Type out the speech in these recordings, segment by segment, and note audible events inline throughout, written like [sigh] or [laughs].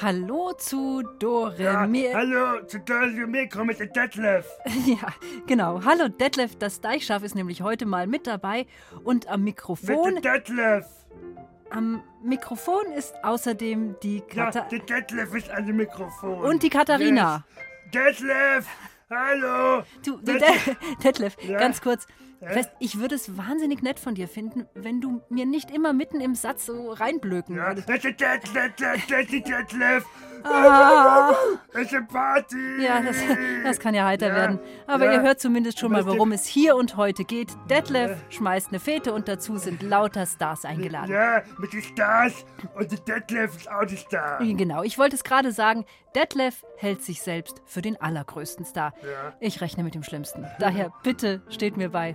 Hallo zu Dore Ja, hallo, zu Dore Mikro mit dem Detlef. [laughs] Ja, genau. Hallo Detlef, das Deichschaf ist nämlich heute mal mit dabei und am Mit Mikrofon, dem Detlef. am Mikrofon ist außerdem die Ja, Kata der Detlef ist an dem Mikrofon. und die Katharina. Yes. Detlef, hallo. Du, Detlef. De [laughs] Detlef, Ja? ganz kurz. Fest, ich würde es wahnsinnig nett von dir finden, wenn du mir nicht immer mitten im Satz so reinblöken Ja, würdest. Detlef. Ah, Das ist Party. ja, das, das kann ja heiter Ja, werden. Aber ja. ihr hört zumindest schon mal, Weißt worum es hier und heute geht. Detlef schmeißt eine Fete und dazu sind lauter Stars eingeladen. Ja, mit den Stars und der Detlef ist auch der Star. Genau, ich wollte es gerade sagen. Detlef hält sich selbst für den allergrößten Star. Ja. Ich rechne mit dem Schlimmsten. Daher bitte steht mir bei,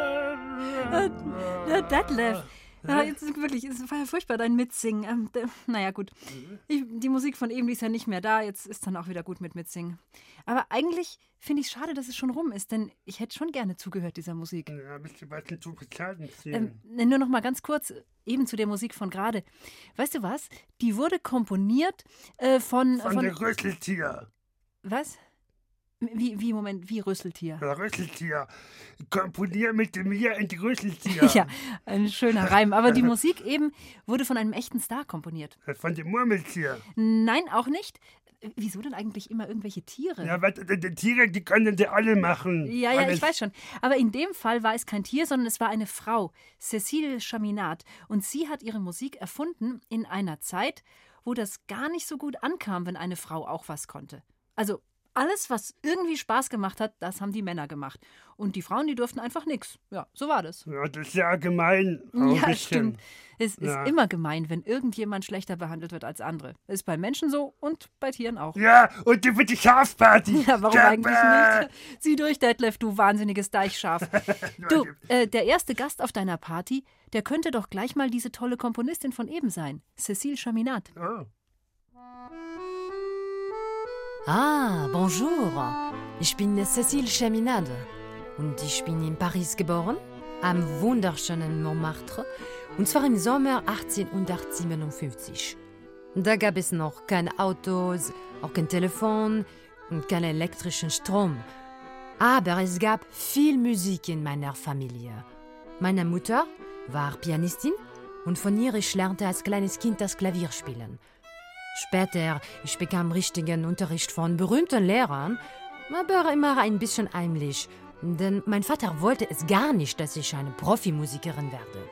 Äh, Detlef. Ja, jetzt ist wirklich, es war ja furchtbar, dein Mitsingen. Ähm, d- naja, gut. Ich, die Musik von eben, die ist ja nicht mehr da. Jetzt ist dann auch wieder gut mit Mitsingen. Aber eigentlich finde ich es schade, dass es schon rum ist, denn ich hätte schon gerne zugehört dieser Musik. Ja, bist du was zu bezahlen? Ähm, nur noch mal ganz kurz, eben zu der Musik von gerade. Weißt du was? Die wurde komponiert äh, von. Von der Rüsseltier. was? Wie, wie, Moment, wie Rüsseltier? Rüsseltier. Komponier mit mir in die Rüsseltier. [laughs] Ja, ein schöner Reim. Aber die Musik eben wurde von einem echten Star komponiert. Von dem Murmeltier. Nein, auch nicht. Wieso denn eigentlich immer irgendwelche Tiere? Ja, was, die, die Tiere, die können sie alle machen. Ja, ja, Alles. ich weiß schon. Aber in dem Fall war es kein Tier, sondern es war eine Frau, Cécile Chaminade. Und sie hat ihre Musik erfunden in einer Zeit, wo das gar nicht so gut ankam, wenn eine Frau auch was konnte. Also alles, was irgendwie Spaß gemacht hat, das haben die Männer gemacht. Und die Frauen, die durften einfach nichts. Ja, so war das. Ja, das ist ja gemein. [laughs] Auch ja, stimmt. Es ist Ja. immer gemein, wenn irgendjemand schlechter behandelt wird als andere. Ist bei Menschen so und bei Tieren auch. Ja, und die wird die Schafparty. [laughs] Ja, warum Sag eigentlich nicht? Sieh durch, Detlef, du wahnsinniges Deichschaf. [laughs] Du, äh, der erste Gast auf deiner Party, der könnte doch gleich mal diese tolle Komponistin von eben sein, Cécile Chaminade. Oh. Ah, bonjour. Ich bin Cécile Chaminade und ich bin in Paris geboren, am wunderschönen Montmartre, und zwar im Sommer 1857. Da gab es noch keine Autos, auch kein Telefon und keinen elektrischen Strom. Aber es gab viel Musik in meiner Familie. Meine Mutter war Pianistin und von ihr ich lernte als kleines Kind das Klavier spielen. Später ich bekam richtigen Unterricht von berühmten Lehrern, aber immer ein bisschen heimlich, denn mein Vater wollte es gar nicht, dass ich eine Profimusikerin werde.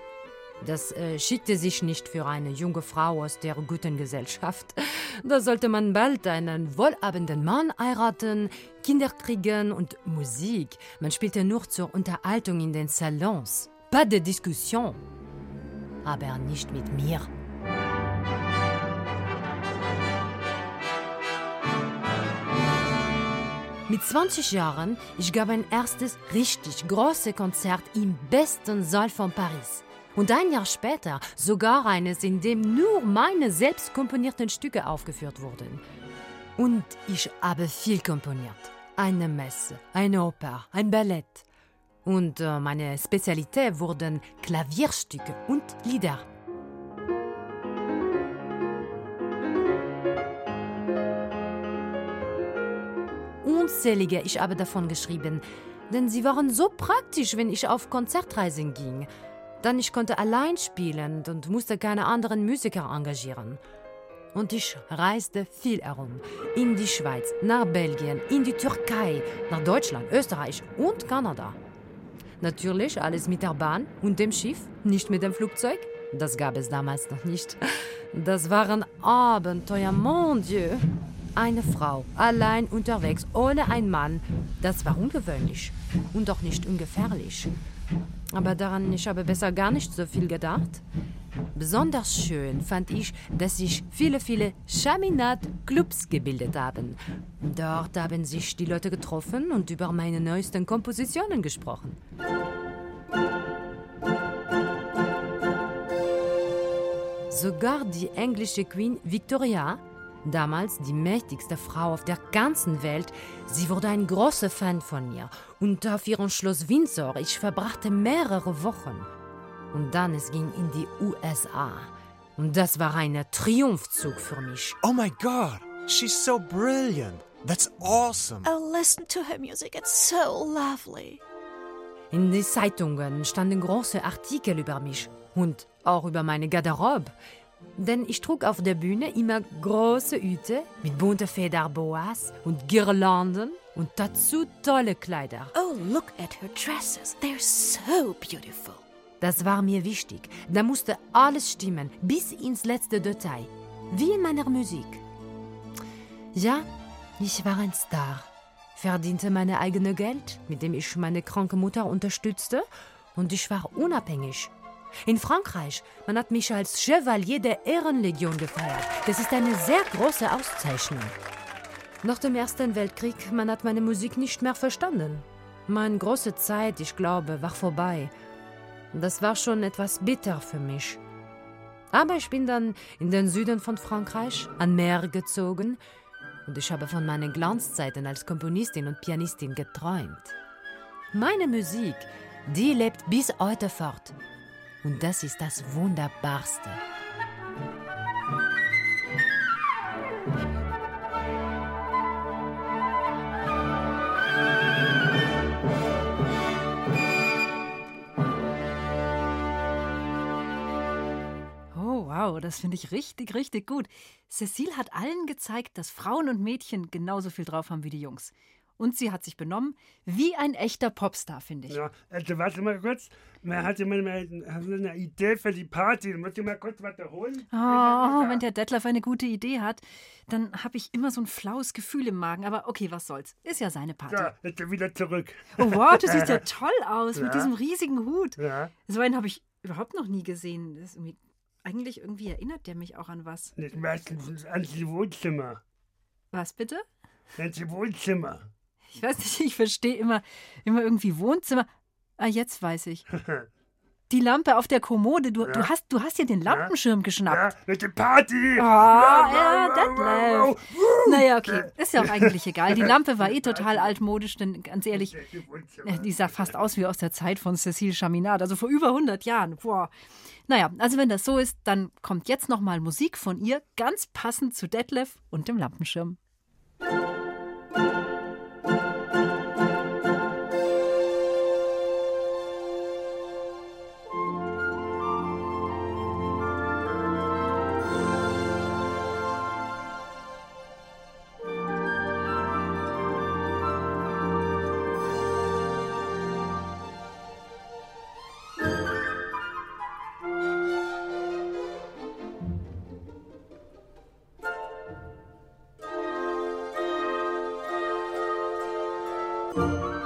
Das äh, schickte sich nicht für eine junge Frau aus der guten Gesellschaft. [laughs] Da sollte man bald einen wohlhabenden Mann heiraten, Kinder kriegen und Musik. Man spielte nur zur Unterhaltung in den Salons. Pas de discussion. Aber nicht mit mir. Mit 20 Jahren, ich gab ein erstes richtig großes Konzert im besten Saal von Paris. Und ein Jahr später sogar eines, in dem nur meine selbst komponierten Stücke aufgeführt wurden. Und ich habe viel komponiert. Eine Messe, eine Oper, ein Ballett. Und äh, meine Spezialität wurden Klavierstücke und Lieder. Unzählige ich habe davon geschrieben, denn sie waren so praktisch, wenn ich auf Konzertreisen ging. Dann ich konnte allein spielen und musste keine anderen Musiker engagieren. Und ich reiste viel herum. In die Schweiz, nach Belgien, in die Türkei, nach Deutschland, Österreich und Kanada. Natürlich alles mit der Bahn und dem Schiff, nicht mit dem Flugzeug. Das gab es damals noch nicht. Das waren Abenteuer, mon Dieu. Eine Frau, allein unterwegs, ohne einen Mann. Das war ungewöhnlich und doch nicht ungefährlich. Aber daran, ich habe besser gar nicht so viel gedacht. Besonders schön fand ich, dass sich viele, viele Chaminade-Clubs gebildet haben. Dort haben sich die Leute getroffen und über meine neuesten Kompositionen gesprochen. Sogar die englische Queen Victoria, damals die mächtigste Frau auf der ganzen Welt, sie wurde ein großer Fan von mir. Und auf ihrem Schloss Windsor, ich verbrachte mehrere Wochen. Und dann es ging in die USA. Und das war ein Triumphzug für mich. Oh my god, she's so brilliant. That's awesome. Oh, listen to her music. It's so lovely. In den Zeitungen standen große Artikel über mich und auch über meine Garderobe. Denn ich trug auf der Bühne immer große Hüte mit bunten Federboas und Girlanden und dazu tolle Kleider. Oh, look at her dresses. They're so beautiful. Das war mir wichtig. Da musste alles stimmen, bis ins letzte Detail. Wie in meiner Musik. Ja, ich war ein Star. Verdiente meine eigene Geld, mit dem ich meine kranke Mutter unterstützte, und ich war unabhängig. In Frankreich, man hat mich als Chevalier der Ehrenlegion gefeiert. Das ist eine sehr große Auszeichnung. Nach dem Ersten Weltkrieg, man hat meine Musik nicht mehr verstanden. Meine große Zeit, ich glaube, war vorbei. Das war schon etwas bitter für mich. Aber ich bin dann in den Süden von Frankreich an Meer gezogen und ich habe von meinen Glanzzeiten als Komponistin und Pianistin geträumt. Meine Musik, die lebt bis heute fort. Und das ist das Wunderbarste. Oh, wow, das finde ich richtig, richtig gut. Cecile hat allen gezeigt, dass Frauen und Mädchen genauso viel drauf haben wie die Jungs. Und sie hat sich benommen wie ein echter Popstar, finde ich. Ja, also warte mal kurz. Man hatte mal eine Idee für die Party. Muss ich mal kurz was holen? Oh, wenn der Detlef eine gute Idee hat, dann habe ich immer so ein flaues Gefühl im Magen. Aber okay, was soll's. Ist ja seine Party. Ja, jetzt er wieder zurück. Oh, wow, du siehst ja [laughs] toll aus Ja. mit diesem riesigen Hut. Ja, So einen habe ich überhaupt noch nie gesehen. Irgendwie, eigentlich irgendwie erinnert der mich auch an was. meistens ans Wohnzimmer. Was bitte? Ans Wohnzimmer. Ich weiß nicht, ich verstehe immer, immer irgendwie Wohnzimmer. Ah, jetzt weiß ich. [laughs] Die Lampe auf der Kommode, du, du, hast, du hast dir den Lampenschirm Ja, geschnappt. mit der Party. Ah, ja, Detlef. Naja, okay, ist ja auch eigentlich egal. Die [laughs] Lampe war eh total altmodisch, denn ganz ehrlich, die sah fast aus wie aus der Zeit von Cécile Chaminade, also vor über 100 Jahren. Boah. Naja, also wenn das so ist, dann kommt jetzt nochmal Musik von ihr, ganz passend zu Detlef und dem Lampenschirm. Ja,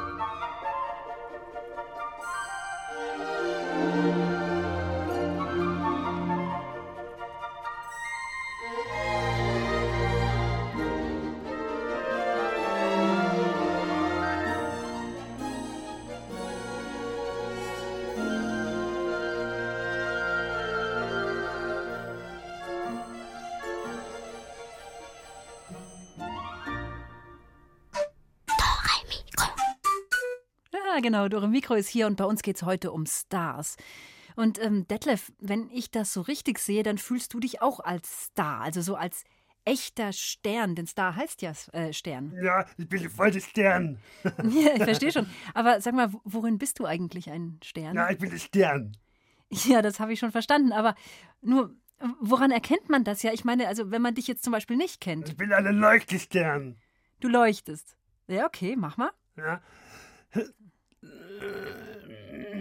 genau, Dore Mikro ist hier und bei uns geht es heute um Stars. Und ähm, Detlef, wenn ich das so richtig sehe, dann fühlst du dich auch als Star, also so als echter Stern, denn Star heißt ja äh, Stern. Ja, ich bin voll der Stern. [laughs] Ja, ich verstehe schon. Aber sag mal, worin bist du eigentlich ein Stern? Ja, ich bin der Stern. Ja, das habe ich schon verstanden. Aber nur, woran erkennt man das ja? Ich meine, also wenn man dich jetzt zum Beispiel nicht kennt, Ich bin ein Leuchtestern. du leuchtest. Ja, okay, mach mal. Ja.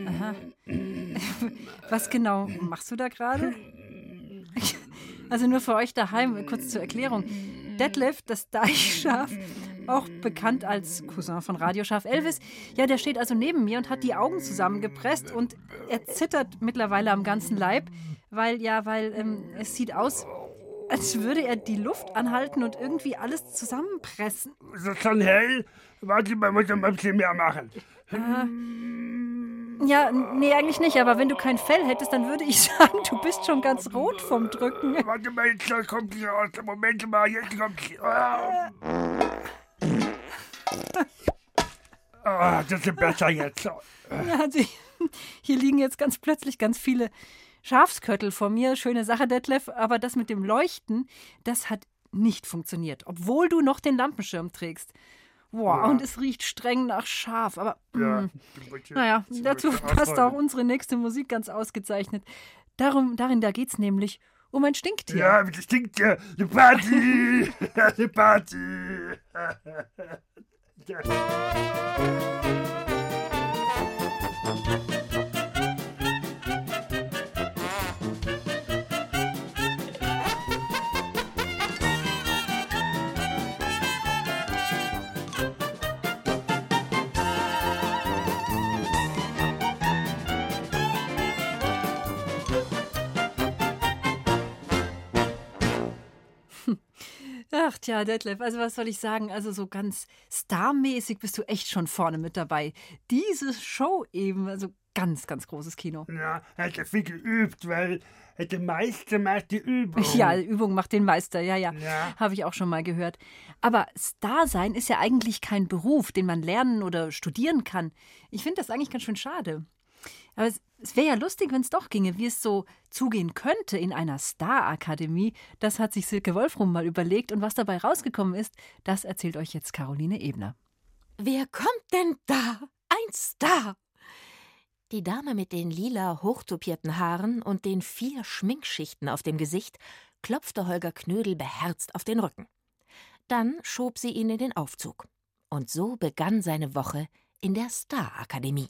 Aha. [laughs] Was genau machst du da gerade? Also nur für euch daheim, kurz zur Erklärung. Detlef, das Deichschaf, auch bekannt als Cousin von Radioschaf Elvis, ja, der steht also neben mir und hat die Augen zusammengepresst und er zittert mittlerweile am ganzen Leib, weil ja, weil ähm, es sieht aus, als würde er die Luft anhalten und irgendwie alles zusammenpressen. Ist das schon hell? Warte mal, muss ein bisschen mehr machen. Ja, nee, eigentlich nicht, aber wenn du kein Fell hättest, dann würde ich [laughs] sagen, du bist schon ganz rot vom Drücken. Warte mal, jetzt kommt sie raus. Moment mal, jetzt kommt sie. Ah. Ah, das ist besser jetzt. Ja, also hier liegen jetzt ganz plötzlich ganz viele Schafsköttel vor mir. Schöne Sache, Detlef, aber das mit dem Leuchten, das hat nicht funktioniert, obwohl du noch den Lampenschirm trägst. Boah, Ja. und es riecht streng nach Schaf, aber Ja, mm, naja, dazu passt auch unsere nächste Musik ganz ausgezeichnet. Darum, darin, da geht's nämlich um ein Stinktier. Ja, das stinkt ja. Eine Party. [laughs] Eine Party. [laughs] Ach tja, Detlef, also was soll ich sagen? Also so ganz starmäßig bist du echt schon vorne mit dabei. Diese Show eben, also ganz, ganz großes Kino. Ja, hätte viel geübt, weil hätte Meister macht die Übung. Ja, Übung macht den Meister, ja, ja. Ja. Habe ich auch schon mal gehört. Aber Star sein ist ja eigentlich kein Beruf, den man lernen oder studieren kann. Ich finde das eigentlich ganz schön schade. Aber es, wäre ja lustig, wenn es doch ginge, wie es so zugehen könnte in einer Star-Akademie. Das hat sich Silke Wolfrum mal überlegt. Und was dabei rausgekommen ist, das erzählt euch jetzt Caroline Ebner. Wer kommt denn da? Ein Star! Die Dame mit den lila hochtopierten Haaren und den vier Schminkschichten auf dem Gesicht klopfte Holger Knödel beherzt auf den Rücken. Dann schob sie ihn in den Aufzug. Und so begann seine Woche in der Star-Akademie.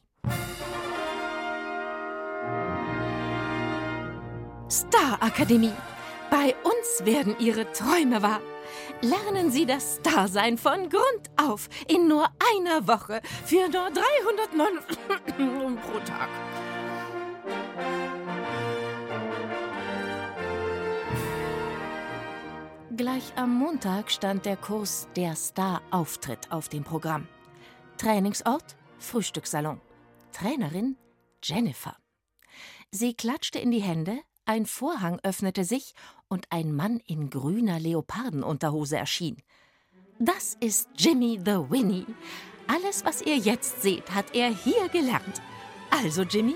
Star-Akademie. Bei uns werden Ihre Träume wahr. Lernen Sie das Starsein von Grund auf in nur einer Woche für nur 309 [clears throat] pro Tag. Gleich am Montag stand der Kurs Der Star-Auftritt auf dem Programm. Trainingsort Frühstückssalon. Trainerin Jennifer. Sie klatschte in die Hände, ein Vorhang öffnete sich und ein Mann in grüner Leopardenunterhose erschien. Das ist Jimmy the Winnie. Alles, was ihr jetzt seht, hat er hier gelernt. Also, Jimmy,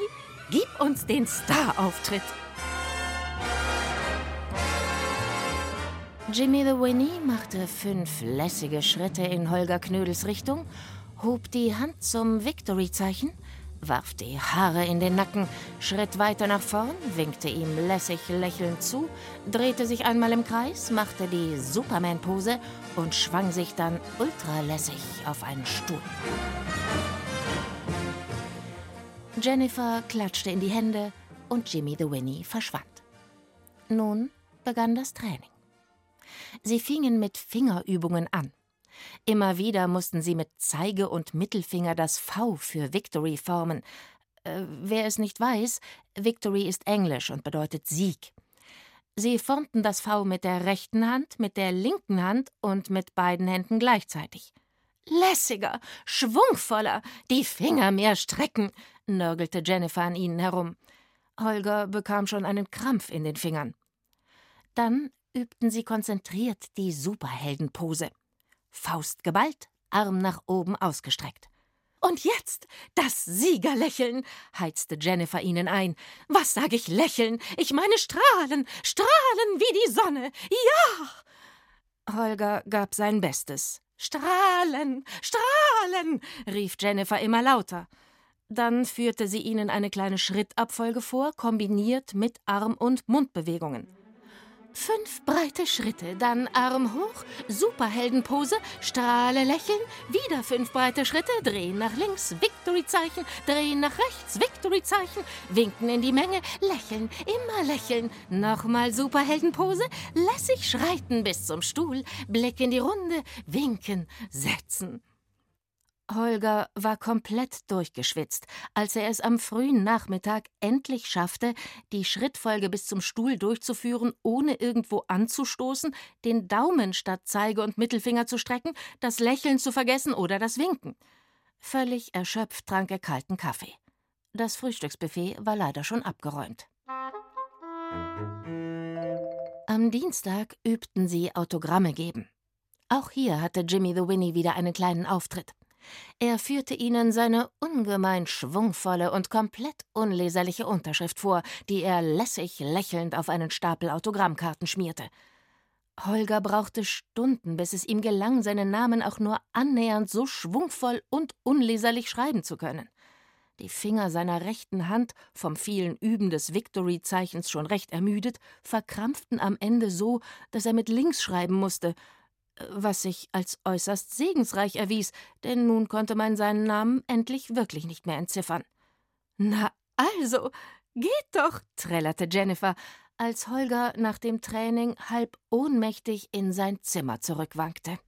gib uns den Star-Auftritt. Jimmy the Winnie machte fünf lässige Schritte in Holger Knödels Richtung, hob die Hand zum Victory-Zeichen, warf die Haare in den Nacken, schritt weiter nach vorn, winkte ihm lässig lächelnd zu, drehte sich einmal im Kreis, machte die Superman-Pose und schwang sich dann ultralässig auf einen Stuhl. Jennifer klatschte in die Hände und Jimmy the Winnie verschwand. Nun begann das Training. Sie fingen mit Fingerübungen an. Immer wieder mussten sie mit Zeige und Mittelfinger das V für Victory formen. Äh, wer es nicht weiß, Victory ist Englisch und bedeutet Sieg. Sie formten das V mit der rechten Hand, mit der linken Hand und mit beiden Händen gleichzeitig. Lässiger, schwungvoller, die Finger mehr strecken, nörgelte Jennifer an ihnen herum. Holger bekam schon einen Krampf in den Fingern. Dann übten sie konzentriert die Superheldenpose. Faust geballt, Arm nach oben ausgestreckt. Und jetzt das Siegerlächeln, heizte Jennifer ihnen ein. Was sag ich lächeln? Ich meine strahlen, strahlen wie die Sonne. Ja! Holger gab sein Bestes. Strahlen, strahlen, rief Jennifer immer lauter. Dann führte sie ihnen eine kleine Schrittabfolge vor, kombiniert mit Arm- und Mundbewegungen. Fünf breite Schritte, dann Arm hoch, Superheldenpose, strahle lächeln, wieder fünf breite Schritte, drehen nach links, Victory-Zeichen, drehen nach rechts, Victory-Zeichen, winken in die Menge, lächeln, immer lächeln, nochmal Superheldenpose, lässig schreiten bis zum Stuhl, Blick in die Runde, winken, setzen. Holger war komplett durchgeschwitzt, als er es am frühen Nachmittag endlich schaffte, die Schrittfolge bis zum Stuhl durchzuführen, ohne irgendwo anzustoßen, den Daumen statt Zeige und Mittelfinger zu strecken, das Lächeln zu vergessen oder das Winken. Völlig erschöpft trank er kalten Kaffee. Das Frühstücksbuffet war leider schon abgeräumt. Am Dienstag übten sie Autogramme geben. Auch hier hatte Jimmy the Winnie wieder einen kleinen Auftritt. Er führte ihnen seine ungemein schwungvolle und komplett unleserliche Unterschrift vor, die er lässig lächelnd auf einen Stapel Autogrammkarten schmierte. Holger brauchte Stunden, bis es ihm gelang, seinen Namen auch nur annähernd so schwungvoll und unleserlich schreiben zu können. Die Finger seiner rechten Hand, vom vielen Üben des Victory-Zeichens schon recht ermüdet, verkrampften am Ende so, dass er mit links schreiben musste, was sich als äußerst segensreich erwies, denn nun konnte man seinen Namen endlich wirklich nicht mehr entziffern. Na also, geht doch, trällerte Jennifer, als Holger nach dem Training halb ohnmächtig in sein Zimmer zurückwankte.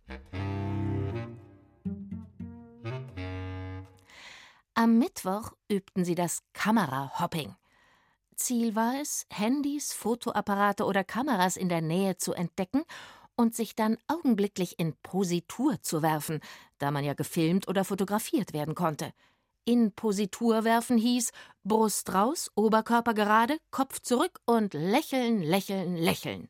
Am Mittwoch übten sie das Kamerahopping. Ziel war es, Handys, Fotoapparate oder Kameras in der Nähe zu entdecken und sich dann augenblicklich in Positur zu werfen, da man ja gefilmt oder fotografiert werden konnte. In Positur werfen hieß Brust raus, Oberkörper gerade, Kopf zurück und lächeln, lächeln, lächeln.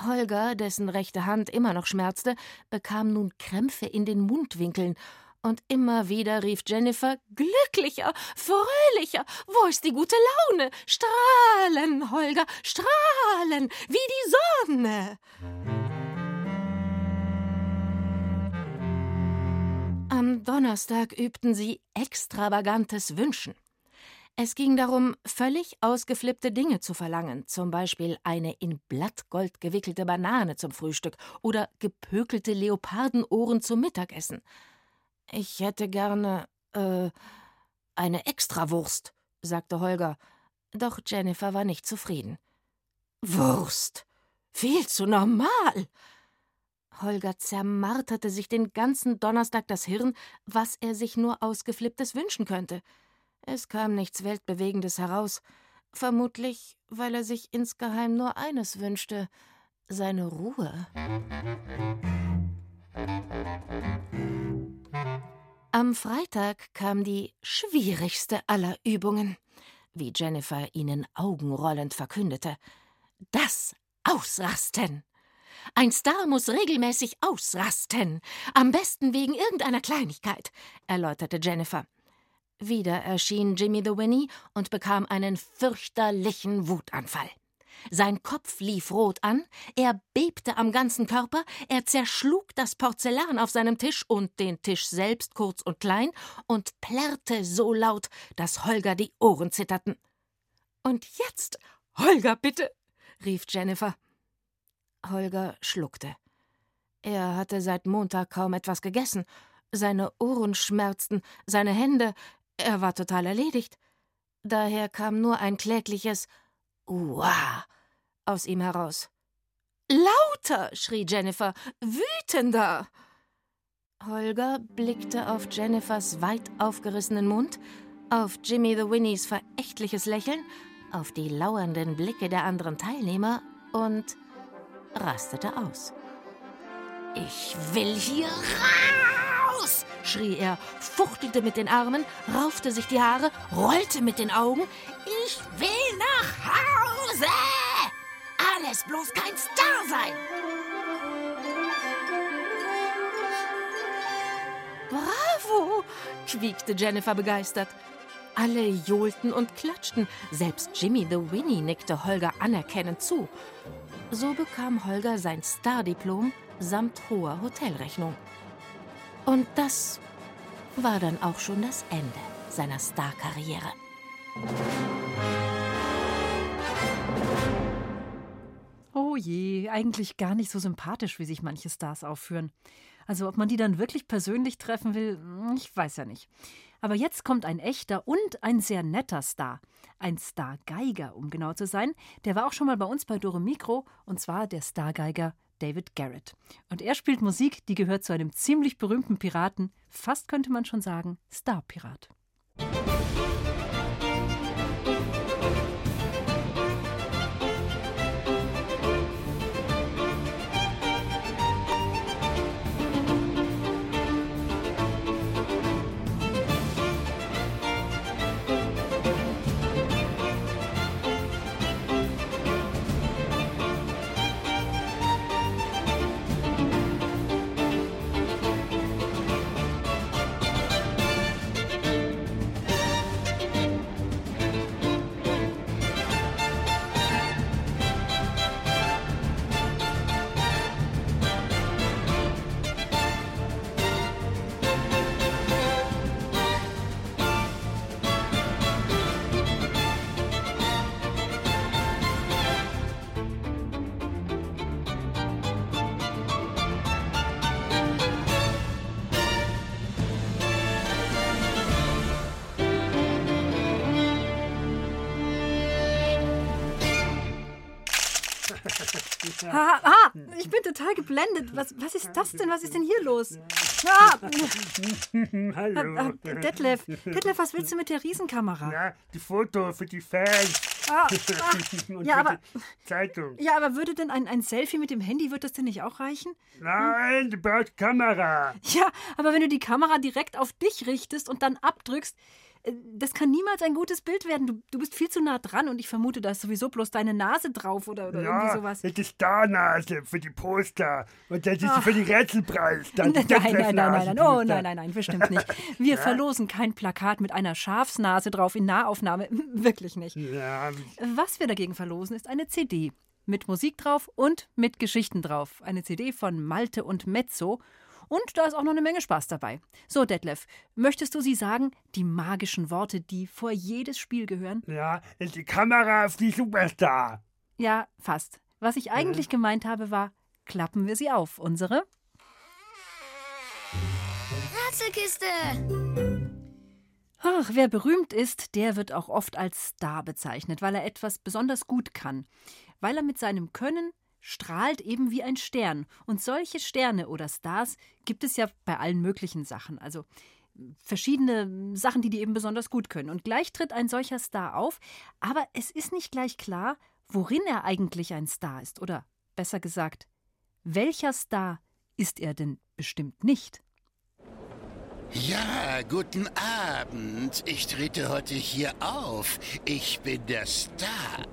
Holger, dessen rechte Hand immer noch schmerzte, bekam nun Krämpfe in den Mundwinkeln, und immer wieder rief Jennifer Glücklicher, fröhlicher, wo ist die gute Laune? Strahlen, Holger, strahlen, wie die Sonne. Am Donnerstag übten sie extravagantes Wünschen. Es ging darum, völlig ausgeflippte Dinge zu verlangen, zum Beispiel eine in Blattgold gewickelte Banane zum Frühstück oder gepökelte Leopardenohren zum Mittagessen. Ich hätte gerne, äh, eine Extrawurst, sagte Holger, doch Jennifer war nicht zufrieden. Wurst. Viel zu normal. Holger zermarterte sich den ganzen Donnerstag das Hirn, was er sich nur ausgeflipptes wünschen könnte. Es kam nichts Weltbewegendes heraus, vermutlich, weil er sich insgeheim nur eines wünschte seine Ruhe. Am Freitag kam die schwierigste aller Übungen, wie Jennifer ihnen augenrollend verkündete. Das Ausrasten. Ein Star muss regelmäßig ausrasten. Am besten wegen irgendeiner Kleinigkeit, erläuterte Jennifer. Wieder erschien Jimmy the Winnie und bekam einen fürchterlichen Wutanfall. Sein Kopf lief rot an, er bebte am ganzen Körper, er zerschlug das Porzellan auf seinem Tisch und den Tisch selbst kurz und klein und plärrte so laut, dass Holger die Ohren zitterten. Und jetzt, Holger, bitte, rief Jennifer. Holger schluckte. Er hatte seit Montag kaum etwas gegessen. Seine Ohren schmerzten, seine Hände, er war total erledigt. Daher kam nur ein klägliches Uah aus ihm heraus. Lauter, schrie Jennifer, wütender. Holger blickte auf Jennifers weit aufgerissenen Mund, auf Jimmy the Winnies verächtliches Lächeln, auf die lauernden Blicke der anderen Teilnehmer und rastete aus. Ich will hier raus! schrie er, fuchtelte mit den Armen, raufte sich die Haare, rollte mit den Augen. Ich will nach Hause! Alles bloß kein Star sein! Bravo! quiekte Jennifer begeistert. Alle johlten und klatschten, selbst Jimmy the Winnie nickte Holger anerkennend zu. So bekam Holger sein Stardiplom samt hoher Hotelrechnung. Und das war dann auch schon das Ende seiner Starkarriere. Oh je, eigentlich gar nicht so sympathisch, wie sich manche Stars aufführen. Also ob man die dann wirklich persönlich treffen will, ich weiß ja nicht. Aber jetzt kommt ein echter und ein sehr netter Star. Ein Stargeiger, um genau zu sein. Der war auch schon mal bei uns bei Dore Mikro, und zwar der Stargeiger David Garrett. Und er spielt Musik, die gehört zu einem ziemlich berühmten Piraten, fast könnte man schon sagen, Starpirat. Ah, ah, ich bin total geblendet. Was, was ist das denn? Was ist denn hier los? Ah, Hallo. Detlef, Detlef, was willst du mit der Riesenkamera? Ja, die Foto für die Fans. Ah, ah, [laughs] Und ja, aber, die Zeitung. ja, aber würde denn ein, ein Selfie mit dem Handy, wird das denn nicht auch reichen? Nein, du brauchst Kamera. Ja, aber wenn du die Kamera direkt auf dich richtest und dann abdrückst, das kann niemals ein gutes Bild werden. Du, du bist viel zu nah dran und ich vermute, da ist sowieso bloß deine Nase drauf oder, oder irgendwie Ja, sowas. das ist Starnase für die Poster. Und das ist Ach. für die Rätselpreis. Dann [laughs] Nein, nein, nein, nein, nein, nein, oh nein, nein, nein, bestimmt nicht. Wir [laughs] verlosen kein Plakat mit einer Schafsnase drauf in Nahaufnahme, [laughs] wirklich nicht. Ja, Was wir dagegen verlosen, ist eine CD mit Musik drauf und mit Geschichten drauf. Eine CD von Malte und Mezzo. Und da ist auch noch eine Menge Spaß dabei. So, Detlef, möchtest du sie sagen, die magischen Worte, die vor jedes Spiel gehören? ja, ist die Kamera auf die Superstar. Ja, fast. Was ich eigentlich gemeint habe, war, klappen wir sie auf, unsere? Rätselkiste. Ach, wer berühmt ist, der wird auch oft als Star bezeichnet, weil er etwas besonders gut kann. Weil er mit seinem Können strahlt eben wie ein Stern. Und solche Sterne oder Stars gibt es ja bei allen möglichen Sachen. Also verschiedene Sachen, die die eben besonders gut können. Und gleich tritt ein solcher Star auf, aber es ist nicht gleich klar, worin er eigentlich ein Star ist. Oder besser gesagt, welcher Star ist er denn bestimmt nicht? Ja, guten Abend. Ich trete heute hier auf. Ich bin der Star.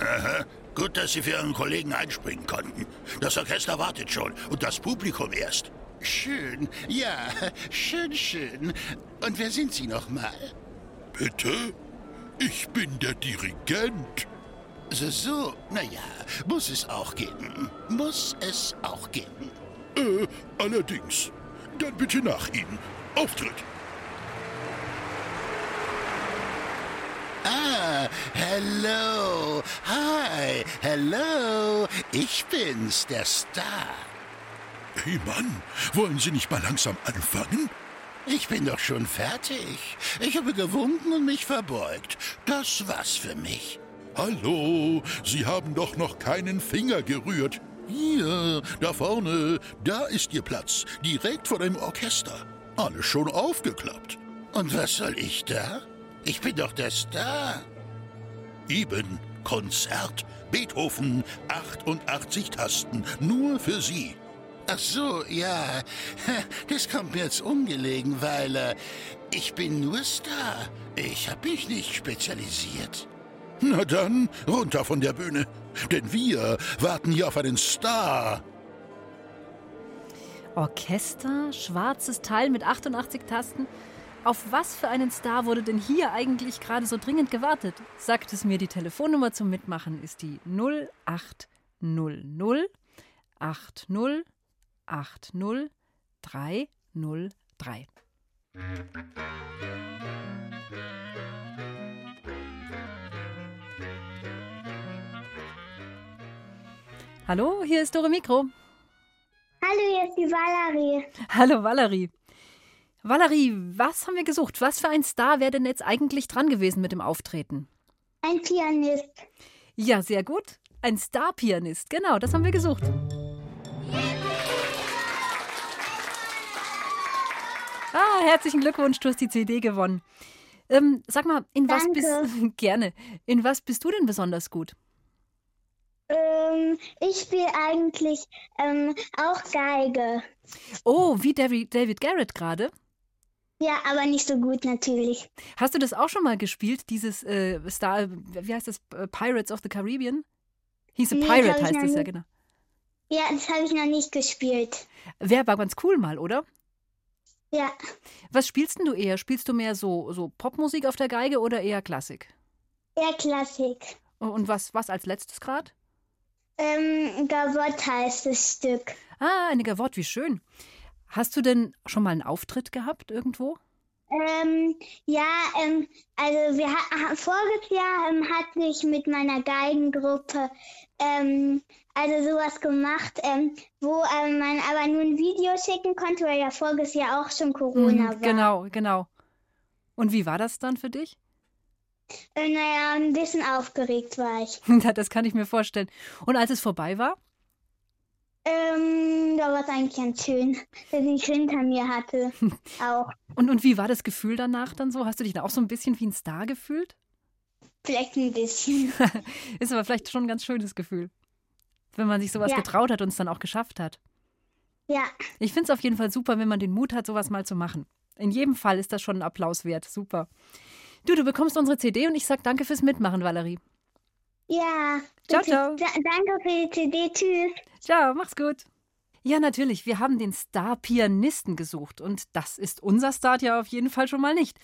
Aha. Gut, dass Sie für Ihren Kollegen einspringen konnten. Das Orchester wartet schon und das Publikum erst. Schön, ja, schön, schön. Und wer sind Sie nochmal? Bitte? Ich bin der Dirigent. So, so, naja, muss es auch geben. Muss es auch geben. Äh, allerdings. Dann bitte nach Ihnen. Auftritt. Ah, hello. Hi, hello. Ich bin's, der Star. Hey Mann, wollen Sie nicht mal langsam anfangen? Ich bin doch schon fertig. Ich habe gewunken und mich verbeugt. Das war's für mich. Hallo, Sie haben doch noch keinen Finger gerührt. Hier, da vorne, da ist Ihr Platz, direkt vor dem Orchester. Alles schon aufgeklappt. Und was soll ich da? Ich bin doch der Star. Eben, Konzert, Beethoven, 88 Tasten, nur für Sie. Ach so, ja. [laughs] Das kommt mir jetzt ungelegen, weil äh, ich bin nur Star. Ich habe mich nicht spezialisiert. Na dann, runter von der Bühne, denn wir warten hier auf einen Star. Orchester, schwarzes Teil mit 88 Tasten. Auf was für einen Star wurde denn hier eigentlich gerade so dringend gewartet? Sagt es mir, die Telefonnummer zum Mitmachen ist die 0800 80 80 303. Hallo, hier ist Dore Mikro. Hallo, hier ist die Valerie. Hallo Valerie. Valerie, was haben wir gesucht? Was für ein Star wäre denn jetzt eigentlich dran gewesen mit dem Auftreten? Ein Pianist. Ja, sehr gut. Ein Star-Pianist. Genau, das haben wir gesucht. Ah, herzlichen Glückwunsch, du hast die CD gewonnen. Ähm, sag mal, in was Danke. bist [laughs] gerne? In was bist du denn besonders gut? Ähm, ich spiele eigentlich ähm, auch Geige. Oh, wie David, David Garrett gerade. Ja, aber nicht so gut natürlich. Hast du das auch schon mal gespielt, dieses äh, Star, wie heißt das, Äh, Pirates of the Caribbean? Hieß a Nee, Pirate, heißt es ja, genau. Ja, das habe ich noch nicht gespielt. Wäre aber ganz cool mal, oder? Ja, Was spielst denn du eher? Spielst du mehr so, so Popmusik auf der Geige oder eher Klassik? eher Klassik. Und was, was als letztes Grad? Ähm, Gavotte heißt das Stück. Ah, eine Gavotte, wie schön. Hast du denn schon mal einen Auftritt gehabt irgendwo? Ähm, ja, ähm, also wir ha voriges Jahr ähm, hatte ich mit meiner Geigengruppe ähm, also sowas gemacht, ähm, wo ähm, man aber nur ein Video schicken konnte, weil ja voriges Jahr auch schon Corona Mhm, war. Genau, genau. Und wie war das dann für dich? Äh, naja, ein bisschen aufgeregt war ich. [laughs] Das kann ich mir vorstellen. Und als es vorbei war? Ähm, da war es eigentlich ganz schön, dass ich hinter mir hatte. [laughs] auch. Und, und wie war das Gefühl danach dann so? Hast du dich dann auch so ein bisschen wie ein Star gefühlt? Vielleicht ein bisschen. [laughs] Ist aber vielleicht schon ein ganz schönes Gefühl. Wenn man sich sowas Ja. getraut hat und es dann auch geschafft hat. Ja, Ich finde es auf jeden Fall super, wenn man den Mut hat, sowas mal zu machen. In jedem Fall ist das schon ein Applaus wert. Super. Du, du bekommst unsere CD und ich sag danke fürs Mitmachen, Valerie. Ja. Ciao, bitte. ciao. Da danke für die CD. Tschüss. Ciao, mach's gut. Ja, natürlich, wir haben den Star-Pianisten gesucht und das ist unser Start ja auf jeden Fall schon mal nicht.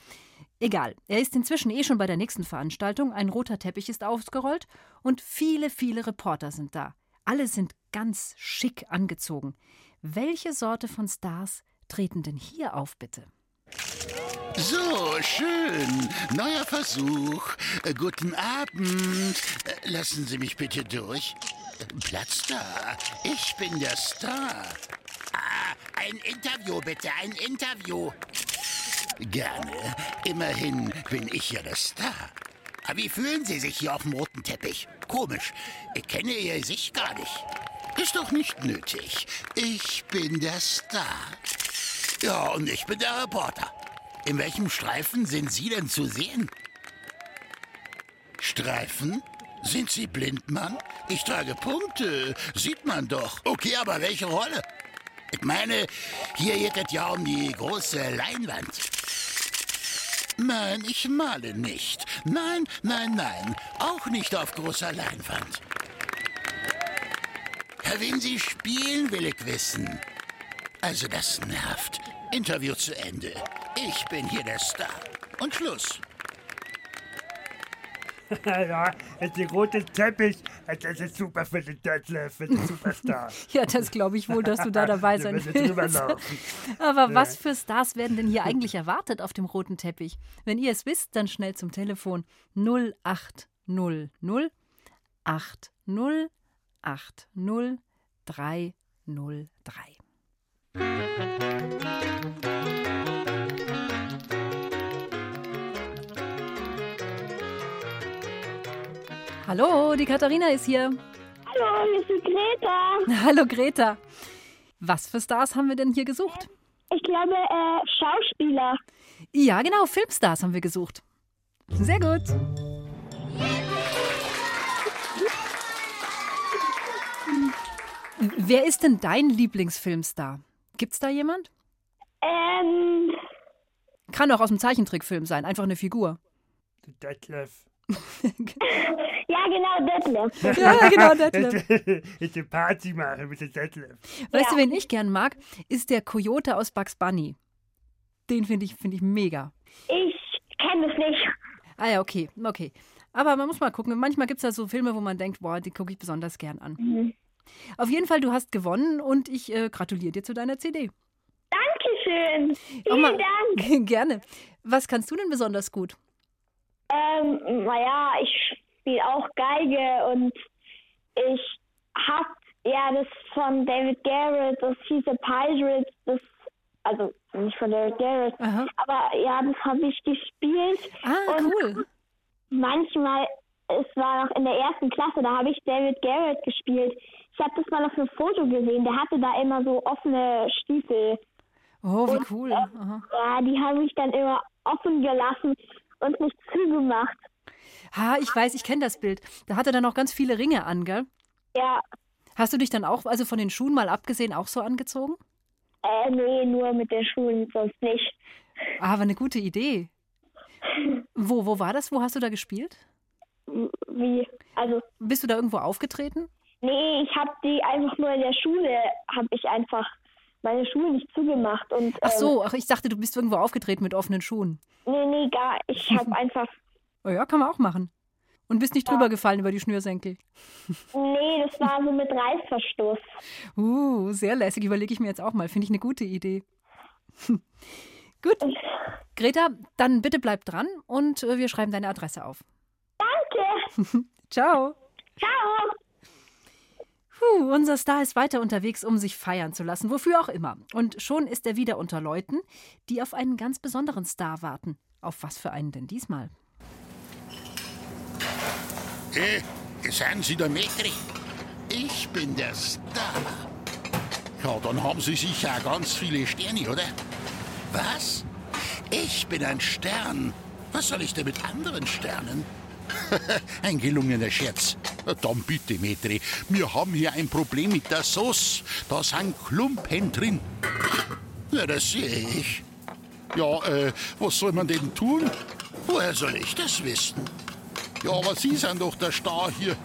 Egal, er ist inzwischen eh schon bei der nächsten Veranstaltung, ein roter Teppich ist ausgerollt und viele, viele Reporter sind da. Alle sind ganz schick angezogen. Welche Sorte von Stars treten denn hier auf, bitte? So, schön. Neuer Versuch. Guten Abend. Lassen Sie mich bitte durch. Platz da. Ich bin der Star. Ah, ein Interview bitte, ein Interview. Gerne. Immerhin bin ich ja der Star. Aber wie fühlen Sie sich hier auf dem roten Teppich? Komisch. Ich kenne Ihr Gesicht gar nicht. Ist doch nicht nötig. Ich bin der Star. Ja, und ich bin der Reporter. In welchem Streifen sind Sie denn zu sehen? Streifen? Sind Sie blind, Mann? Ich trage Punkte. Sieht man doch. Okay, aber welche Rolle? Ich meine, hier geht es ja um die große Leinwand. Nein, ich male nicht. Nein, nein, nein. Auch nicht auf großer Leinwand. Herr, wen Sie spielen, will ich wissen. Also das nervt. Interview zu Ende. Ich bin hier der Star. Und Schluss. [laughs] ja, ist der rote Teppich. Das ist super für den Detlef, für den Superstar. [laughs] Ja, das glaube ich wohl, dass du da [laughs] dabei Da sein willst. Aber was für Stars werden denn hier eigentlich erwartet auf dem roten Teppich? Wenn ihr es wisst, dann schnell zum Telefon 0800 80 80 303. Hallo, die Katharina ist hier. Hallo, ist die Greta. [laughs] Hallo Greta. Was für Stars haben wir denn hier gesucht? Ich glaube, äh, Schauspieler. Ja, genau, Filmstars haben wir gesucht. Sehr gut. [laughs] Wer ist denn dein Lieblingsfilmstar? Gibt's da jemand? Ähm, Kann auch aus dem Zeichentrickfilm sein, einfach eine Figur. Detlef. Ja, genau, Detlef. Ja, genau, Detlef. [laughs] Ich will Party machen mit dem Detlef. Weißt du, wen ich gern mag? Ist der Coyote aus Bugs Bunny. Den finde ich, find ich mega. Ich kenne es nicht. Ah ja, okay, okay. Aber man muss mal gucken. Manchmal gibt es ja so Filme, wo man denkt, boah, die gucke ich besonders gern an. Auf jeden Fall, du hast gewonnen und ich äh, gratuliere dir zu deiner CD. Dankeschön. Vielen mal- Dank. [laughs] Gerne. Was kannst du denn besonders gut? Ähm, naja, ich spiele auch Geige und ich habe Ja, das von David Garrett, das hieß The Pirates, das, also nicht von David Garrett, Aha. aber ja, das habe ich gespielt. Ah, Und cool. Manchmal, es war noch in der ersten Klasse, da habe ich David Garrett gespielt. Ich habe das mal auf einem Foto gesehen, der hatte da immer so offene Stiefel. Oh, wie Und, cool. äh, Aha. Ja, die habe ich dann immer offen gelassen und nicht zugemacht. Ha, ich weiß, ich kenne das Bild. Da hat er dann auch ganz viele Ringe an, gell? Ja, Hast du dich dann auch, also von den Schuhen mal abgesehen, auch so angezogen? äh, nee, nur mit den Schuhen, sonst nicht. Ah, aber eine gute Idee. Wo, wo war das? Wo hast du da gespielt? Wie? Also, Bist du da irgendwo aufgetreten? nee, ich habe die einfach nur in der Schule, habe ich einfach meine Schuhe nicht zugemacht. Und, Ach ähm, so, ach, ich dachte, du bist irgendwo aufgetreten mit offenen Schuhen. Nee, nee, gar. Ich habe [laughs] einfach. Oh ja, kann man auch machen. Und bist nicht drüber gefallen über die Schnürsenkel. [laughs] Nee, das war so mit Reißverschluss. Uh, sehr lässig, überlege ich mir jetzt auch mal. Finde ich eine gute Idee. [laughs] Gut. Greta, dann bitte bleib dran und äh, wir schreiben deine Adresse auf. Danke. Ciao. Ciao. Puh, unser Star ist weiter unterwegs, um sich feiern zu lassen, wofür auch immer. Und schon ist er wieder unter Leuten, die auf einen ganz besonderen Star warten. Auf was für einen denn diesmal? Äh, sind Sie der Metri? Ich bin der Star. Ja, dann haben Sie sicher ganz viele Sterne, oder? Was? Ich bin ein Stern. Was soll ich denn mit anderen Sternen? [laughs] ein gelungener Scherz. Dann bitte, Metri. Wir haben hier ein Problem mit der Sauce. Da sind Klumpen drin. Ja, das sehe ich. Ja, äh, was soll man denn tun? Woher soll ich das wissen? Ja, aber Sie sind doch der Star hier.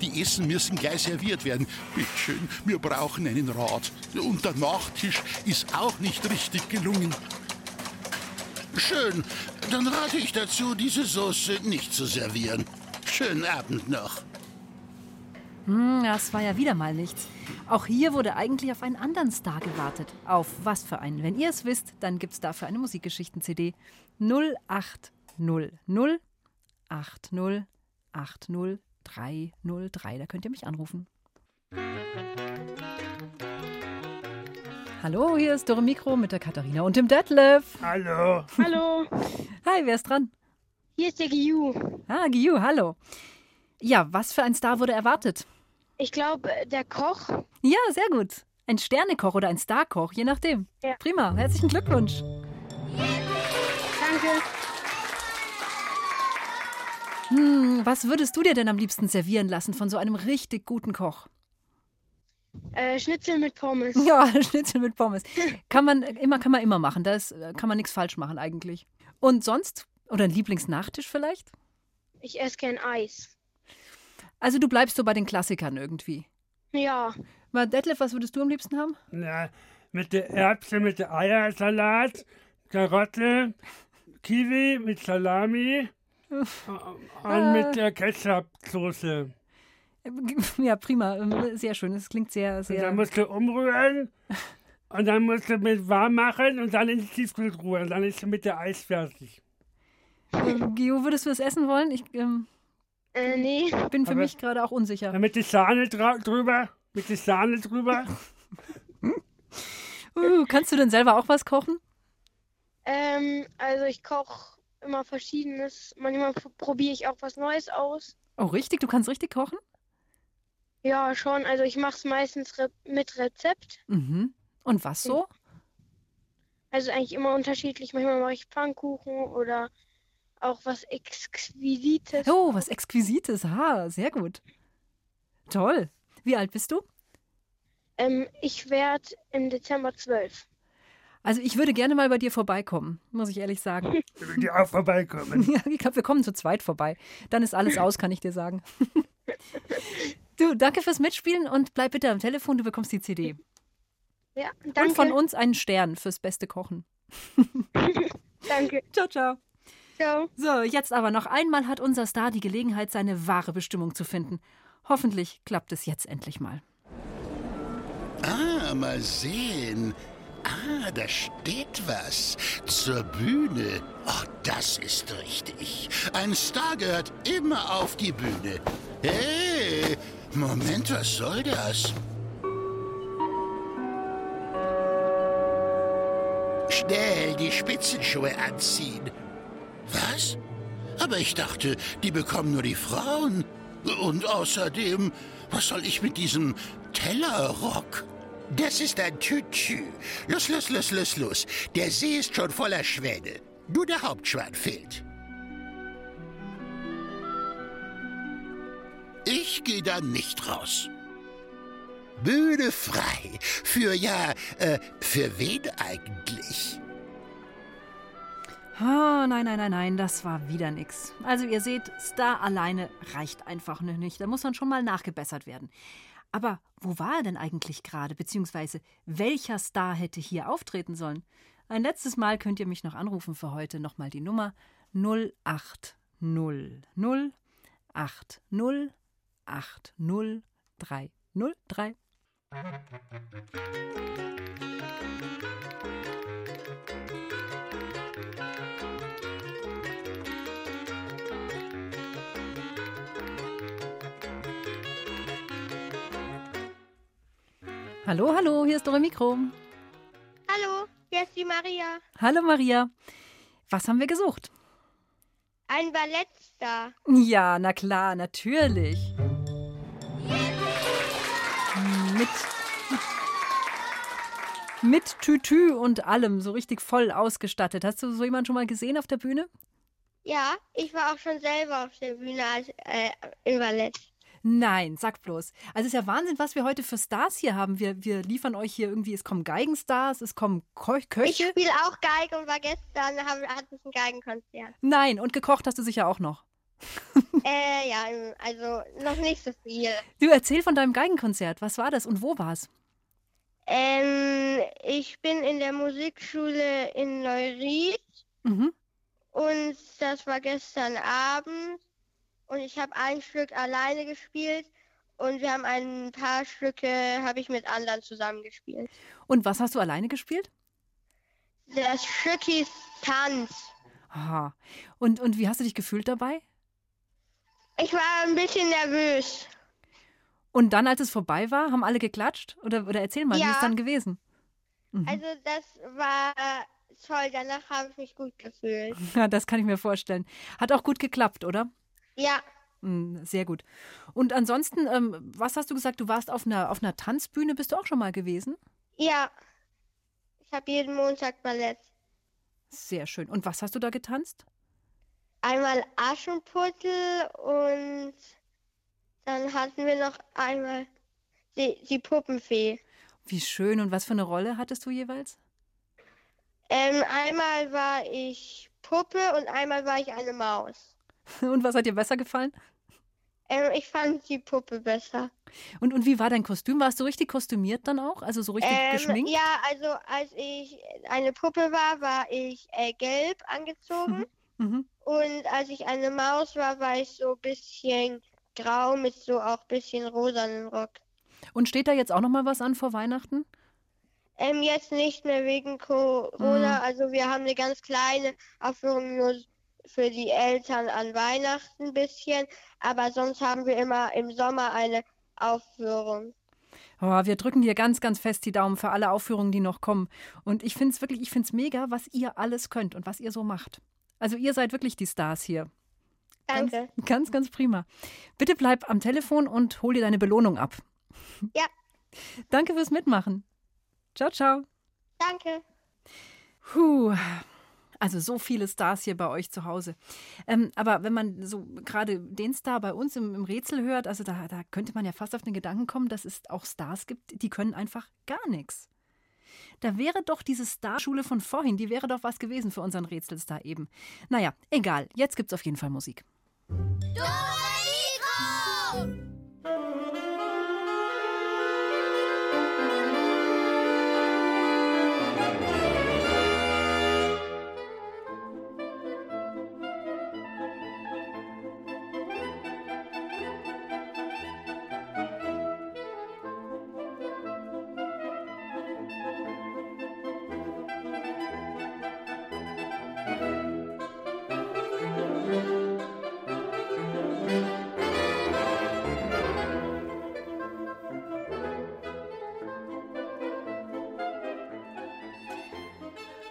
Die Essen müssen gleich serviert werden. Bitte schön, wir brauchen einen Rat. Und der Nachtisch ist auch nicht richtig gelungen. Schön, dann rate ich dazu, diese Soße nicht zu servieren. Schönen Abend noch. Hm, das war ja wieder mal nichts. Auch hier wurde eigentlich auf einen anderen Star gewartet. Auf was für einen? Wenn ihr es wisst, dann gibt's dafür eine Musikgeschichten-CD. 0800 80 80 303. Da könnt ihr mich anrufen. Hallo, hier ist Dore Mikro mit der Katharina und dem Detlef. Hallo. Hallo. Hi, wer ist dran? Hier ist der Giu. Ah, Giu, hallo. Ja, was für ein Star wurde erwartet? Ich glaube, der Koch. Ja, sehr gut. Ein Sternekoch oder ein Starkoch, je nachdem. Ja. Prima, herzlichen Glückwunsch. Danke. Hm, was würdest du dir denn am liebsten servieren lassen von so einem richtig guten Koch? Äh, Schnitzel mit Pommes. Ja, [laughs] Schnitzel mit Pommes. Kann man immer, kann man immer machen. Da äh, kann man nichts falsch machen eigentlich. Und sonst? Oder ein Lieblingsnachtisch vielleicht? Ich esse gern Eis. Also du bleibst so bei den Klassikern irgendwie. Ja. Mal Detlef, was würdest du am liebsten haben? Na, mit der Erbse, mit der Eiersalat, Karotte, Kiwi mit Salami und mit der Ketchup-Soße. [laughs] Ja, prima. Sehr schön. Das klingt sehr, Und sehr. dann musst du umrühren und dann musst du mit warm machen und dann in die Tiefkühltruhe. Und dann ist mit der Eis fertig. Ähm, Gio, würdest du das essen wollen? Ich ähm, Äh, nee. bin für Aber- mich gerade auch unsicher. Mit der Sahne drüber. Mit der Sahne drüber. [laughs] Uh, kannst du denn selber auch was kochen? Ähm, also ich koche immer verschiedenes. Manchmal probiere ich auch was Neues aus. Oh, richtig? Du kannst richtig kochen? Ja, schon. Also ich mache es meistens re mit Rezept. Mhm. Und was so? Also eigentlich immer unterschiedlich. Manchmal mache ich Pfannkuchen oder auch was Exquisites. Oh, was Exquisites. Ah, sehr gut. Toll. Wie alt bist du? Ähm, ich werde im Dezember zwölf. Also ich würde gerne mal bei dir vorbeikommen, muss ich ehrlich sagen. [laughs] Ich will die auch vorbeikommen. [laughs] Ja, ich glaube, wir kommen zu zweit vorbei. Dann ist alles aus, kann ich dir sagen. [laughs] Du, danke fürs Mitspielen und bleib bitte am Telefon, du bekommst die CD. Ja, Und danke. von uns einen Stern fürs beste Kochen. [laughs] Danke. Ciao, ciao. Ciao. So, jetzt aber noch einmal hat unser Star die Gelegenheit, seine wahre Bestimmung zu finden. Hoffentlich klappt es jetzt endlich mal. Ah, mal sehen. Ah, da steht was. Zur Bühne. Ach, das ist richtig. Ein Star gehört immer auf die Bühne. Hey, Moment, was soll das? Schnell die Spitzenschuhe anziehen. Was? Aber ich dachte, die bekommen nur die Frauen. Und außerdem, was soll ich mit diesem Tellerrock? Das ist ein Tütü. Los, los, los, los, los. Der See ist schon voller Schwäne. Nur der Hauptschwan fehlt. Ich gehe da nicht raus. Bühne frei. Für ja, äh, für wen eigentlich? Oh, nein, nein, nein, nein, das war wieder nix. Also ihr seht, Star alleine reicht einfach nicht. Da muss man schon mal nachgebessert werden. Aber wo war er denn eigentlich gerade? Beziehungsweise welcher Star hätte hier auftreten sollen? Ein letztes Mal könnt ihr mich noch anrufen für heute. Nochmal die Nummer 080 80 80 Hallo, hallo, hier ist Dore Mikro. Hallo, hier ist die Maria. Hallo Maria. Was haben wir gesucht? Ein Ballettstar. Ja, na klar, natürlich. Mit, mit Tütü und allem, so richtig voll ausgestattet. Hast du so jemanden schon mal gesehen auf der Bühne? Ja, ich war auch schon selber auf der Bühne als, äh, im Ballett. Nein, sag bloß. Also es ist ja Wahnsinn, was wir heute für Stars hier haben. Wir, wir liefern euch hier irgendwie, es kommen Geigenstars, es kommen Ko Köche. Ich spiele auch Geige und war gestern, haben, hatten wir ein Geigenkonzert. Nein, und gekocht hast du sicher auch noch. [laughs] äh, ja, also noch nicht so viel. Du erzähl von deinem Geigenkonzert. Was war das und wo war es? Ähm, ich bin in der Musikschule in Neuried. Mhm. Und das war gestern Abend und ich habe ein Stück alleine gespielt und wir haben ein paar Stücke habe ich mit anderen zusammengespielt. Und was hast du alleine gespielt? Das Stück hieß Tanz. Aha. Und, und wie hast du dich gefühlt dabei? Ich war ein bisschen nervös. Und dann, als es vorbei war, haben alle geklatscht? Oder, oder erzähl mal, ja. wie ist es dann gewesen? Mhm. Also das war toll, danach habe ich mich gut gefühlt. [laughs] Ja, das kann ich mir vorstellen. Hat auch gut geklappt, oder? Ja. Sehr gut. Und ansonsten, ähm, was hast du gesagt? Du warst auf einer, auf einer Tanzbühne. Bist du auch schon mal gewesen? Ja. Ich habe jeden Montag Ballett. Sehr schön. Und was hast du da getanzt? Einmal Aschenputtel und dann hatten wir noch einmal die, die Puppenfee. Wie schön. Und was für eine Rolle hattest du jeweils? Ähm, einmal war ich Puppe und einmal war ich eine Maus. [laughs] Und was hat dir besser gefallen? Ähm, ich fand die Puppe besser. Und, und wie war dein Kostüm? Warst du richtig kostümiert dann auch? Also so richtig ähm, geschminkt? Ja, also als ich eine Puppe war, war ich äh, gelb angezogen. Mhm. [laughs] Und als ich eine Maus war, war ich so ein bisschen grau mit so auch ein bisschen rosanen Rock. Und steht da jetzt auch noch mal was an vor Weihnachten? Ähm, jetzt nicht mehr wegen Corona. Mhm. Also wir haben eine ganz kleine Aufführung nur für die Eltern an Weihnachten ein bisschen, aber sonst haben wir immer im Sommer eine Aufführung. Oh, wir drücken dir ganz, ganz fest die Daumen für alle Aufführungen, die noch kommen. Und ich finde es wirklich, ich finde es mega, was ihr alles könnt und was ihr so macht. Also ihr seid wirklich die Stars hier. Danke. Ganz, ganz, ganz prima. Bitte bleib am Telefon und hol dir deine Belohnung ab. Ja. Danke fürs Mitmachen. Ciao, ciao. Danke. Puh. Also so viele Stars hier bei euch zu Hause. Ähm, aber wenn man so gerade den Star bei uns im, im Rätsel hört, also da, da, könnte man ja fast auf den Gedanken kommen, dass es auch Stars gibt, die können einfach gar nichts. Da wäre doch diese Starschule von vorhin, die wäre doch was gewesen für unseren Rätselstar eben. Naja, egal, jetzt gibt's auf jeden Fall Musik.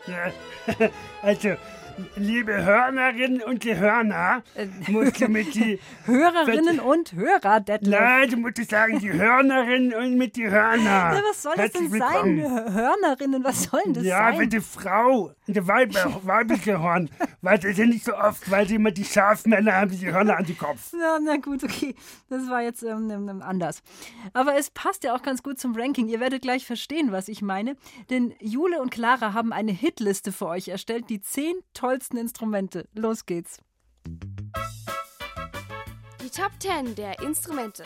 Ja, also, [laughs] liebe Hörnerinnen und die Hörner, musst du mit die... [laughs] Hörerinnen und Hörer, Detlef. Nein, du musst sagen, die Hörnerinnen und mit die Hörner. [laughs] Ja, was soll das Herzlich denn sein? willkommen. Hörnerinnen, was soll denn das Ja, sein? für die Frau, die Weibe, [laughs] weibliche Horn. Weil das ist ja nicht so oft, weil sie immer die Schafmänner haben, die die Hörner an die Kopf. Ja, na gut, okay. Das war jetzt ähm, ähm, anders. Aber es passt ja auch ganz gut zum Ranking. Ihr werdet gleich verstehen, was ich meine. Denn Jule und Clara haben eine Hitliste für euch erstellt. Die zehn tollsten Instrumente. Los geht's. Die Top 10 der Instrumente.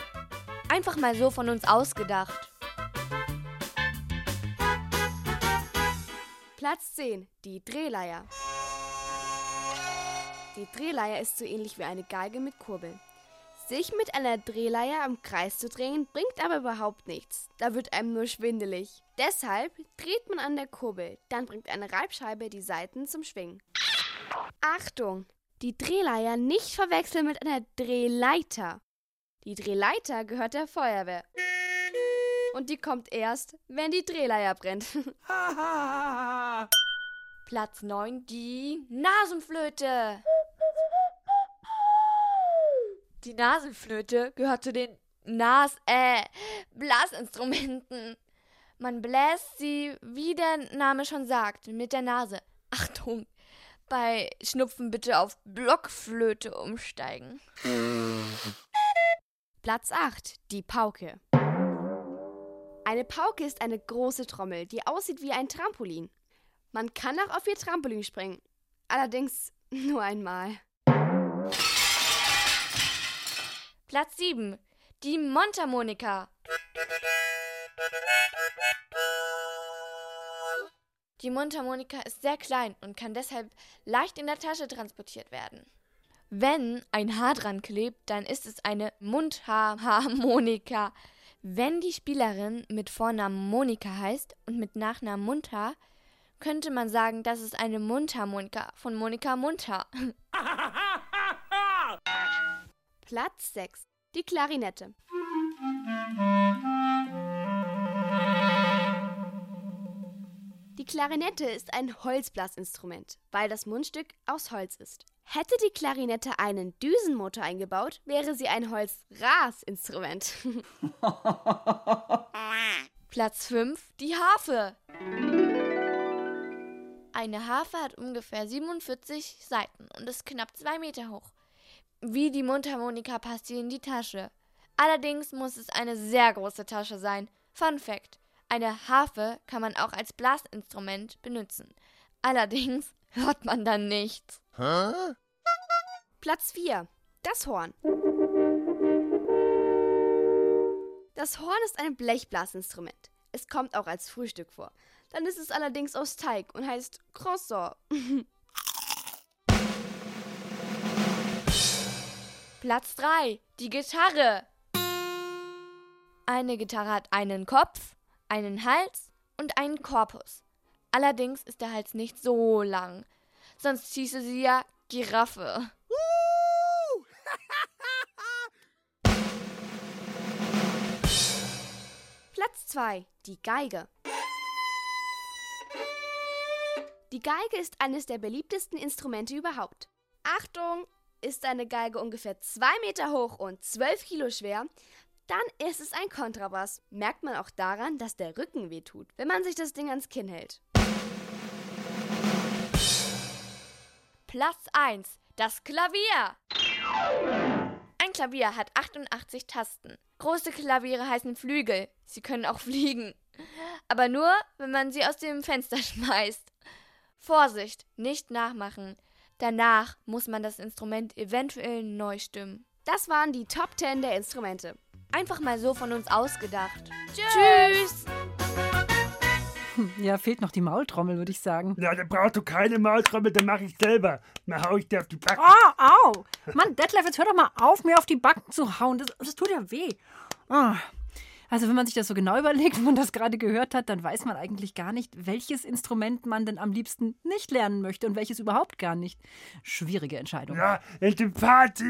Einfach mal so von uns ausgedacht. Platz 10. Die Drehleier. Die Drehleier ist so ähnlich wie eine Geige mit Kurbeln. Sich mit einer Drehleier im Kreis zu drehen, bringt aber überhaupt nichts. Da wird einem nur schwindelig. Deshalb dreht man an der Kurbel. Dann bringt eine Reibscheibe die Saiten zum Schwingen. Achtung! Die Drehleier nicht verwechseln mit einer Drehleiter. Die Drehleiter gehört der Feuerwehr. Und die kommt erst, wenn die Drehleier brennt. [laughs] Platz 9, die Nasenflöte. Die Nasenflöte gehört zu den Nas äh Blasinstrumenten. Man bläst sie, wie der Name schon sagt, mit der Nase. Achtung, bei Schnupfen bitte auf Blockflöte umsteigen. Platz 8, die Pauke. Eine Pauke ist eine große Trommel, die aussieht wie ein Trampolin. Man kann auch auf ihr Trampolin springen. Allerdings [laughs] nur einmal. Platz 7. Die Mundharmonika. Die Mundharmonika ist sehr klein und kann deshalb leicht in der Tasche transportiert werden. Wenn ein Haar dran klebt, dann ist es eine Mundharmonika. Wenn die Spielerin mit Vornamen Monika heißt und mit Nachnamen Mundhaar, könnte man sagen, das ist eine Mundharmonika von Monika Mundhaar. [laughs] Platz 6. Die Klarinette. Die Klarinette ist ein Holzblasinstrument, weil das Mundstück aus Holz ist. Hätte die Klarinette einen Düsenmotor eingebaut, wäre sie ein Holzrasinstrument. [laughs] Platz 5. Die Harfe. Eine Harfe hat ungefähr 47 Saiten und ist knapp 2 Meter hoch. Wie die Mundharmonika passt sie in die Tasche. Allerdings muss es eine sehr große Tasche sein. Fun Fact: Eine Harfe kann man auch als Blasinstrument benutzen. Allerdings [laughs] hört man dann nichts. Hä? Platz 4. Das Horn. Das Horn ist ein Blechblasinstrument. Es kommt auch als Frühstück vor. Dann ist es allerdings aus Teig und heißt Croissant. [laughs] Platz 3. Die Gitarre. Eine Gitarre hat einen Kopf, einen Hals und einen Korpus. Allerdings ist der Hals nicht so lang. Sonst hieße sie ja Giraffe. [laughs] Platz 2. Die Geige. Die Geige ist eines der beliebtesten Instrumente überhaupt. Achtung! Ist eine Geige ungefähr 2 Meter hoch und 12 Kilo schwer, dann ist es ein Kontrabass. Merkt man auch daran, dass der Rücken wehtut, wenn man sich das Ding ans Kinn hält. Platz 1. Das Klavier. Ein Klavier hat 88 Tasten. Große Klaviere heißen Flügel. Sie können auch [laughs] fliegen. Aber nur, wenn man sie aus dem Fenster [laughs] schmeißt. Vorsicht, nicht nachmachen. Danach muss man das Instrument eventuell neu stimmen. Das waren die Top 10 der Instrumente. Einfach mal so von uns ausgedacht. Tschüss! Ja, fehlt noch die Maultrommel, würde ich sagen. Ja, da brauchst du keine Maultrommel, dann mache ich selber. Dann hau ich dir auf die Backen. Oh, au! Mann, Detlef, jetzt hör doch mal auf, mir auf die Backen zu hauen. Das, das tut ja weh. Ah. Also wenn man sich das so genau [laughs] überlegt, wie man das gerade gehört hat, dann weiß man eigentlich gar nicht, welches Instrument man denn am liebsten nicht lernen möchte und welches überhaupt gar nicht. Schwierige Entscheidung. Ja, jetzt die Party!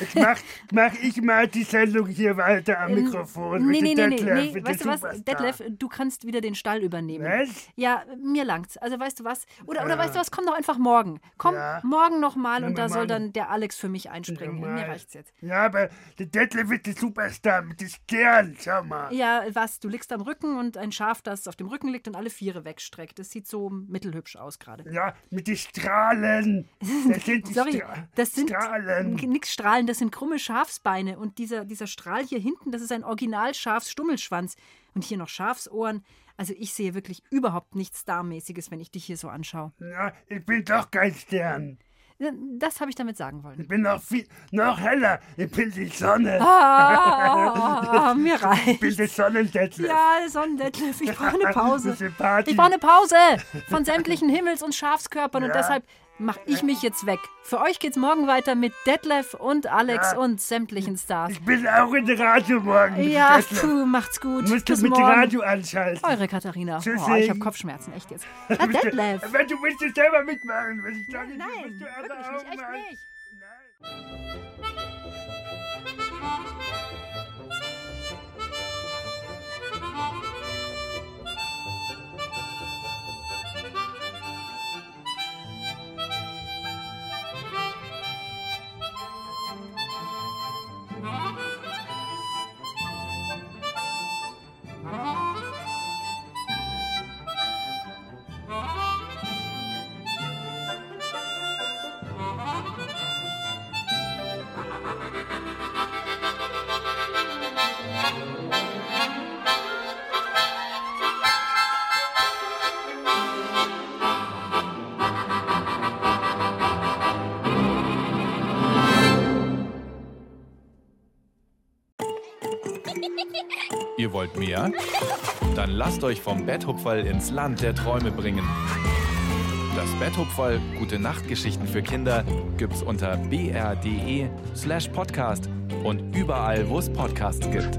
Jetzt mach, mach ich mal die Sendung hier weiter am Ähm, Mikrofon. Nee, nee, nee, nee, nee. Weißt du was. Detlef, du kannst wieder den Stall übernehmen. Was? Ja, mir langt's. Also weißt du was? Oder, oder weißt du was, komm doch einfach morgen. Komm morgen nochmal und da soll dann der Alex für mich einspringen. Mir reicht's jetzt. Ja, aber der Detlef der Superstar mit den Sternen, schau mal. Ja, was? Du liegst am Rücken und ein Schaf, das auf dem Rücken liegt und alle Viere wegstreckt. Das sieht so mittelhübsch aus gerade. Ja, mit den Strahlen. Das [laughs] sind die Sorry, Stra das sind Strahlen. nix Strahlen, das sind krumme Schafsbeine und dieser, dieser Strahl hier hinten, das ist ein original Schafsstummelschwanz und hier noch Schafsohren. Also ich sehe wirklich überhaupt nichts Starmäßiges, wenn ich dich hier so anschaue. Ja, ich bin doch kein Stern. Das habe ich damit sagen wollen. Ich bin noch viel, noch heller. Ich bin die Sonne. Ah, [laughs] mir Ich bin reicht. der Sonnendetlef. Ja, Sonnendetlef, ich brauche eine [laughs] Pause. Ich brauche eine Pause von sämtlichen Himmels- und Schafskörpern und Ja. deshalb mache ich mich jetzt weg. Für euch geht's morgen weiter mit Detlef und Alex Ja. und sämtlichen Stars. Ich bin auch in der Radio morgen. Ja, puh, macht's gut. Musst du Bis mit morgen. Radio anschalten. Eure Katharina. Tschüssi. Oh, ich habe Kopfschmerzen, echt jetzt. [laughs] Ah, Detlef. Aber du willst es selber mitmachen. Was ich sage, Nein, musst du wirklich nicht, echt nicht. Ihr wollt mehr? Dann lasst euch vom Betthupferl ins Land der Träume bringen. Das Betthupferl Gute Nachtgeschichten für Kinder gibt's unter br.de slash podcast und überall, wo es Podcasts gibt.